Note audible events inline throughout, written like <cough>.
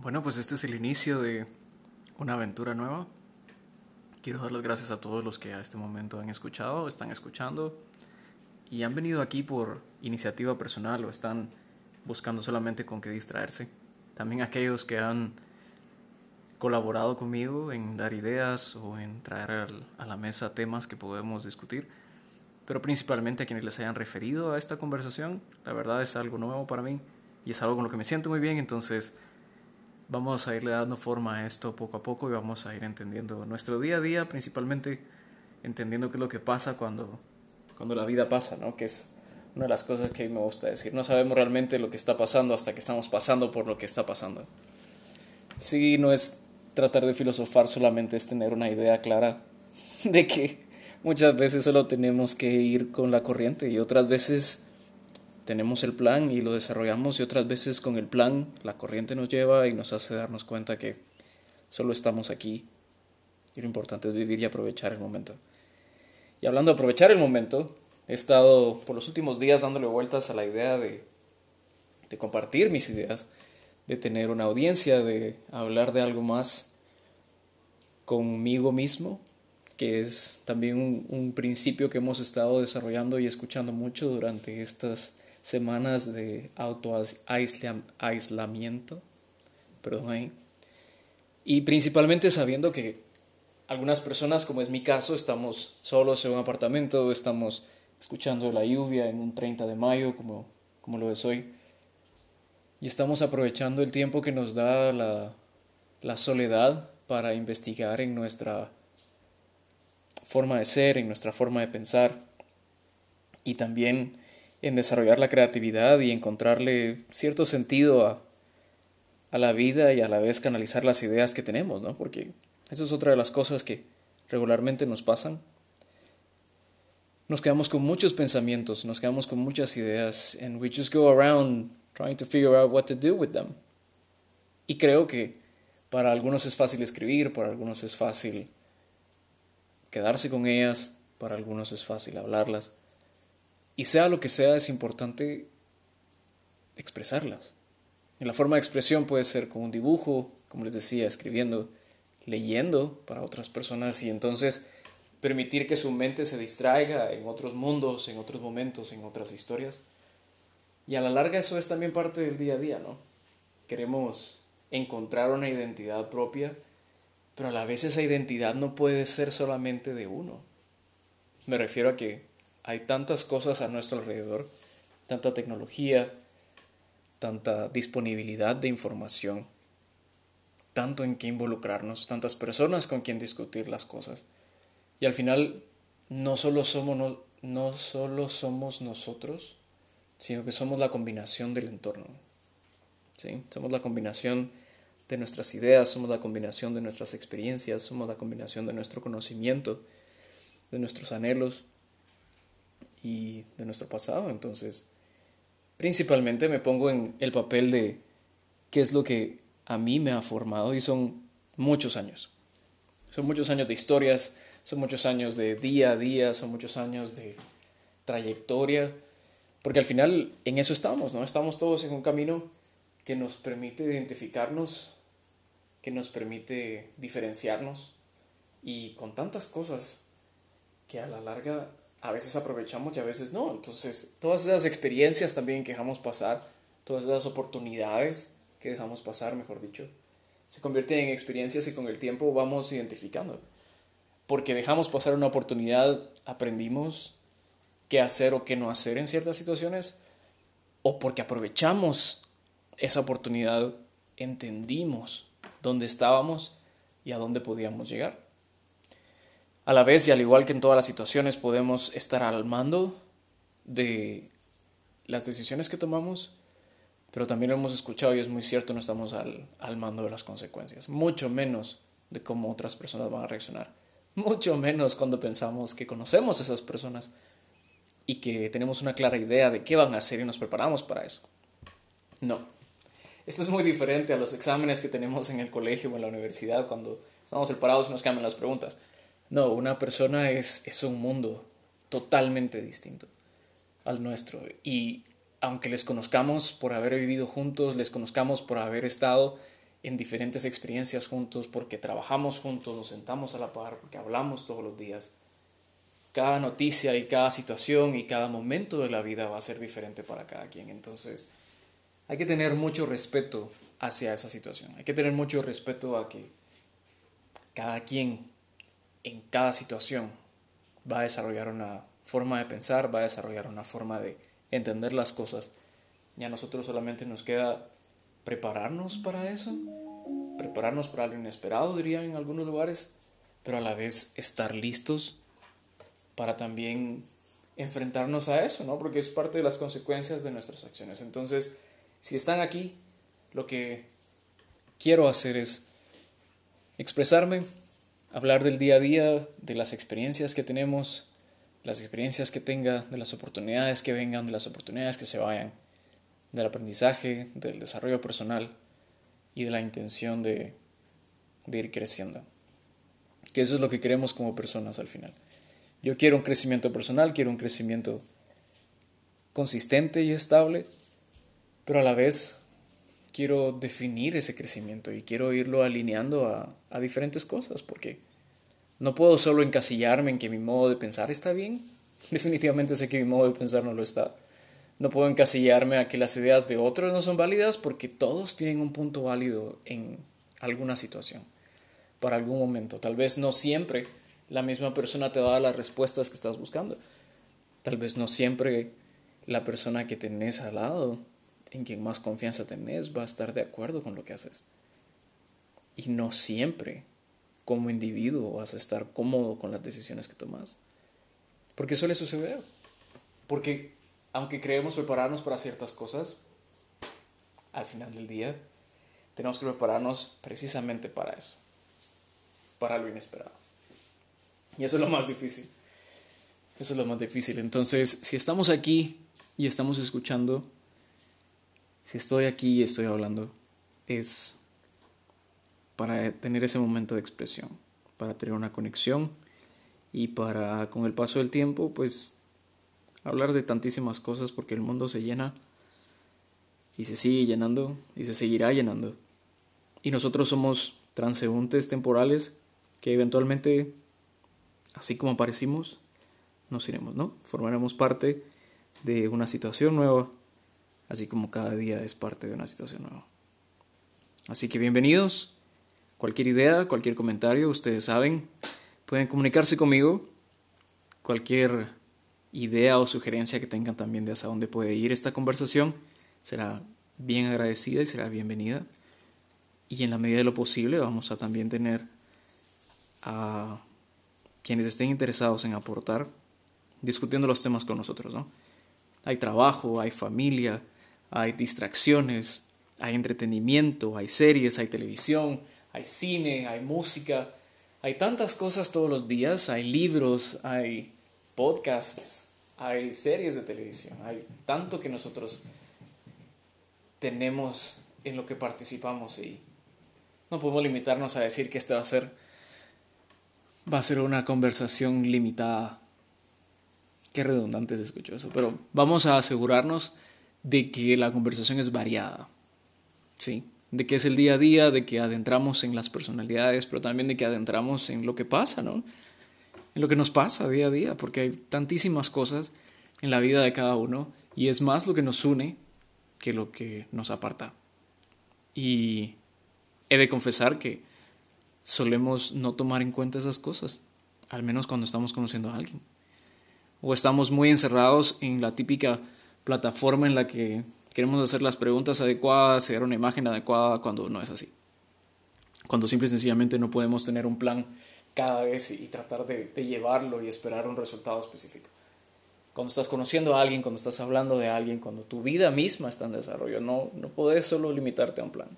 Bueno, pues este es el inicio de una aventura nueva. Quiero dar las gracias a todos los que a este momento han escuchado, están escuchando y han venido aquí por iniciativa personal o están buscando solamente con qué distraerse. También aquellos que han colaborado conmigo en dar ideas o en traer a la mesa temas que podemos discutir, pero principalmente a quienes les hayan referido a esta conversación. La verdad es algo nuevo para mí y es algo con lo que me siento muy bien, entonces vamos a irle dando forma a esto poco a poco y vamos a ir entendiendo nuestro día a día, principalmente entendiendo qué es lo que pasa cuando, cuando la vida pasa, ¿no? Que es una de las cosas que a mí me gusta decir. No sabemos realmente lo que está pasando hasta que estamos pasando por lo que está pasando. Sí, no es tratar de filosofar solamente, es tener una idea clara <laughs> de que muchas veces solo tenemos que ir con la corriente y otras veces tenemos el plan y lo desarrollamos y otras veces con el plan la corriente nos lleva y nos hace darnos cuenta que solo estamos aquí y lo importante es vivir y aprovechar el momento. Y hablando de aprovechar el momento, he estado por los últimos días dándole vueltas a la idea de, de compartir mis ideas, de tener una audiencia, de hablar de algo más conmigo mismo, que es también un, un principio que hemos estado desarrollando y escuchando mucho durante estas semanas de autoaislamiento, perdón y principalmente sabiendo que algunas personas, como es mi caso, estamos solos en un apartamento, estamos escuchando la lluvia en un 30 de mayo, como, como lo es hoy, y estamos aprovechando el tiempo que nos da la, la soledad para investigar en nuestra forma de ser, en nuestra forma de pensar, y también en desarrollar la creatividad y encontrarle cierto sentido a, a la vida y a la vez canalizar las ideas que tenemos, ¿no? Porque eso es otra de las cosas que regularmente nos pasan. Nos quedamos con muchos pensamientos, nos quedamos con muchas ideas, and we just go around trying to figure out what to do with them. Y creo que para algunos es fácil escribir, para algunos es fácil quedarse con ellas, para algunos es fácil hablarlas. Y sea lo que sea, es importante expresarlas. Y la forma de expresión puede ser con un dibujo, como les decía, escribiendo, leyendo para otras personas y entonces permitir que su mente se distraiga en otros mundos, en otros momentos, en otras historias. Y a la larga eso es también parte del día a día, ¿no? Queremos encontrar una identidad propia, pero a la vez esa identidad no puede ser solamente de uno. Me refiero a que hay tantas cosas a nuestro alrededor, tanta tecnología, tanta disponibilidad de información, tanto en qué involucrarnos, tantas personas con quien discutir las cosas. Y al final no solo somos, no, no solo somos nosotros, sino que somos la combinación del entorno. ¿sí? Somos la combinación de nuestras ideas, somos la combinación de nuestras experiencias, somos la combinación de nuestro conocimiento, de nuestros anhelos, y de nuestro pasado. Entonces, principalmente me pongo en el papel de qué es lo que a mí me ha formado y son muchos años. Son muchos años de historias, son muchos años de día a día, son muchos años de trayectoria, porque al final en eso estamos, ¿no? Estamos todos en un camino que nos permite identificarnos, que nos permite diferenciarnos y con tantas cosas que a la larga a veces aprovechamos y a veces no. Entonces, todas esas experiencias también que dejamos pasar, todas esas oportunidades que dejamos pasar, mejor dicho, se convierten en experiencias y con el tiempo vamos identificando. Porque dejamos pasar una oportunidad, aprendimos qué hacer o qué no hacer en ciertas situaciones, o porque aprovechamos esa oportunidad, entendimos dónde estábamos y a dónde podíamos llegar. A la vez y al igual que en todas las situaciones podemos estar al mando de las decisiones que tomamos, pero también lo hemos escuchado y es muy cierto, no estamos al, al mando de las consecuencias, mucho menos de cómo otras personas van a reaccionar, mucho menos cuando pensamos que conocemos a esas personas y que tenemos una clara idea de qué van a hacer y nos preparamos para eso. No. Esto es muy diferente a los exámenes que tenemos en el colegio o en la universidad cuando estamos preparados y nos cambian las preguntas. No, una persona es, es un mundo totalmente distinto al nuestro. Y aunque les conozcamos por haber vivido juntos, les conozcamos por haber estado en diferentes experiencias juntos, porque trabajamos juntos, nos sentamos a la par, porque hablamos todos los días. Cada noticia y cada situación y cada momento de la vida va a ser diferente para cada quien. Entonces, hay que tener mucho respeto hacia esa situación. Hay que tener mucho respeto a que cada quien en cada situación va a desarrollar una forma de pensar, va a desarrollar una forma de entender las cosas. Y a nosotros solamente nos queda prepararnos para eso, prepararnos para lo inesperado, diría en algunos lugares, pero a la vez estar listos para también enfrentarnos a eso, ¿no? Porque es parte de las consecuencias de nuestras acciones. Entonces, si están aquí, lo que quiero hacer es expresarme, hablar del día a día, de las experiencias que tenemos, las experiencias que tenga, de las oportunidades que vengan, de las oportunidades que se vayan del aprendizaje, del desarrollo personal y de la intención de, de ir creciendo. Que eso es lo que queremos como personas al final. Yo quiero un crecimiento personal, quiero un crecimiento consistente y estable, pero a la vez quiero definir ese crecimiento y quiero irlo alineando a, diferentes cosas, porque no puedo solo encasillarme en que mi modo de pensar está bien. <laughs> Definitivamente sé que mi modo de pensar no lo está. No puedo encasillarme a que las ideas de otros no son válidas porque todos tienen un punto válido en alguna situación, para algún momento. Tal vez no siempre la misma persona te va a las respuestas que estás buscando. Tal vez no siempre la persona que tenés al lado, en quien más confianza tenés, va a estar de acuerdo con lo que haces. Y no siempre como individuo vas a estar cómodo con las decisiones que tomas. Porque suele suceder. Porque aunque creemos prepararnos para ciertas cosas, al final del día tenemos que prepararnos precisamente para eso, para lo inesperado. Y eso es lo más difícil. Eso es lo más difícil. Entonces, si estamos aquí y estamos escuchando, si estoy aquí y estoy hablando, es para tener ese momento de expresión, para tener una conexión y para, con el paso del tiempo, pues hablar de tantísimas cosas porque el mundo se llena y se sigue llenando y se seguirá llenando. Y nosotros somos transeúntes temporales que eventualmente, así como aparecimos, nos iremos, ¿no? Formaremos parte de una situación nueva, así como cada día es parte de una situación nueva. Así que bienvenidos. Cualquier idea, cualquier comentario, ustedes saben, pueden comunicarse conmigo. Cualquier idea o sugerencia que tengan también de hacia dónde puede ir esta conversación, será bien agradecida y será bienvenida. Y en la medida de lo posible vamos a también tener a quienes estén interesados en aportar, discutiendo los temas con nosotros. ¿no? Hay trabajo, hay familia, hay distracciones, hay entretenimiento, hay series, hay televisión, hay cine, hay música, hay tantas cosas todos los días, hay libros, hay podcasts, hay series de televisión, hay tanto que nosotros tenemos en lo que participamos y no podemos limitarnos a decir que este va a ser va a ser una conversación limitada. Qué redundante se escuchó eso, pero vamos a asegurarnos de que la conversación es variada. Sí, de que es el día a día, de que adentramos en las personalidades, pero también de que adentramos en lo que pasa, ¿no? en lo que nos pasa día a día, porque hay tantísimas cosas en la vida de cada uno y es más lo que nos une que lo que nos aparta. Y he de confesar que solemos no tomar en cuenta esas cosas, al menos cuando estamos conociendo a alguien. O estamos muy encerrados en la típica plataforma en la que queremos hacer las preguntas adecuadas, hacer una imagen adecuada cuando no es así. Cuando simple y sencillamente no podemos tener un plan cada vez y, tratar de, llevarlo y esperar un resultado específico. Cuando estás conociendo a alguien, cuando estás hablando de alguien, cuando tu vida misma está en desarrollo, no, no puedes solo limitarte a un plan.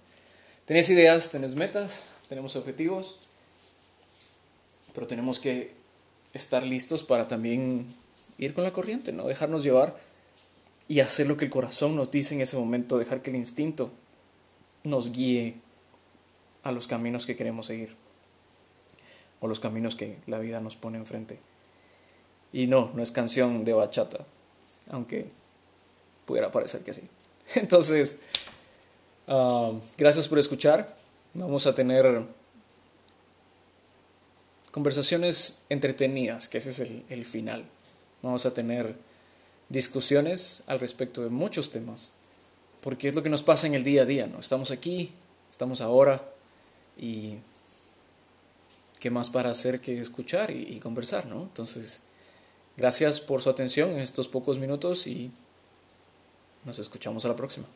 Tenés ideas, tenés metas, tenemos objetivos, pero tenemos que estar listos para también ir con la corriente, no dejarnos llevar y hacer lo que el corazón nos dice en ese momento, dejar que el instinto nos guíe a los caminos que queremos seguir o los caminos que la vida nos pone enfrente. Y no, no es canción de bachata, aunque pudiera parecer que sí. <laughs> Entonces, um, gracias por escuchar. Vamos a tener conversaciones entretenidas, que ese es el, el final. Vamos a tener discusiones al respecto de muchos temas, porque es lo que nos pasa en el día a día, ¿no? Estamos aquí, estamos ahora y qué más para hacer que escuchar y, conversar, ¿no? Entonces, gracias por su atención en estos pocos minutos y nos escuchamos a la próxima.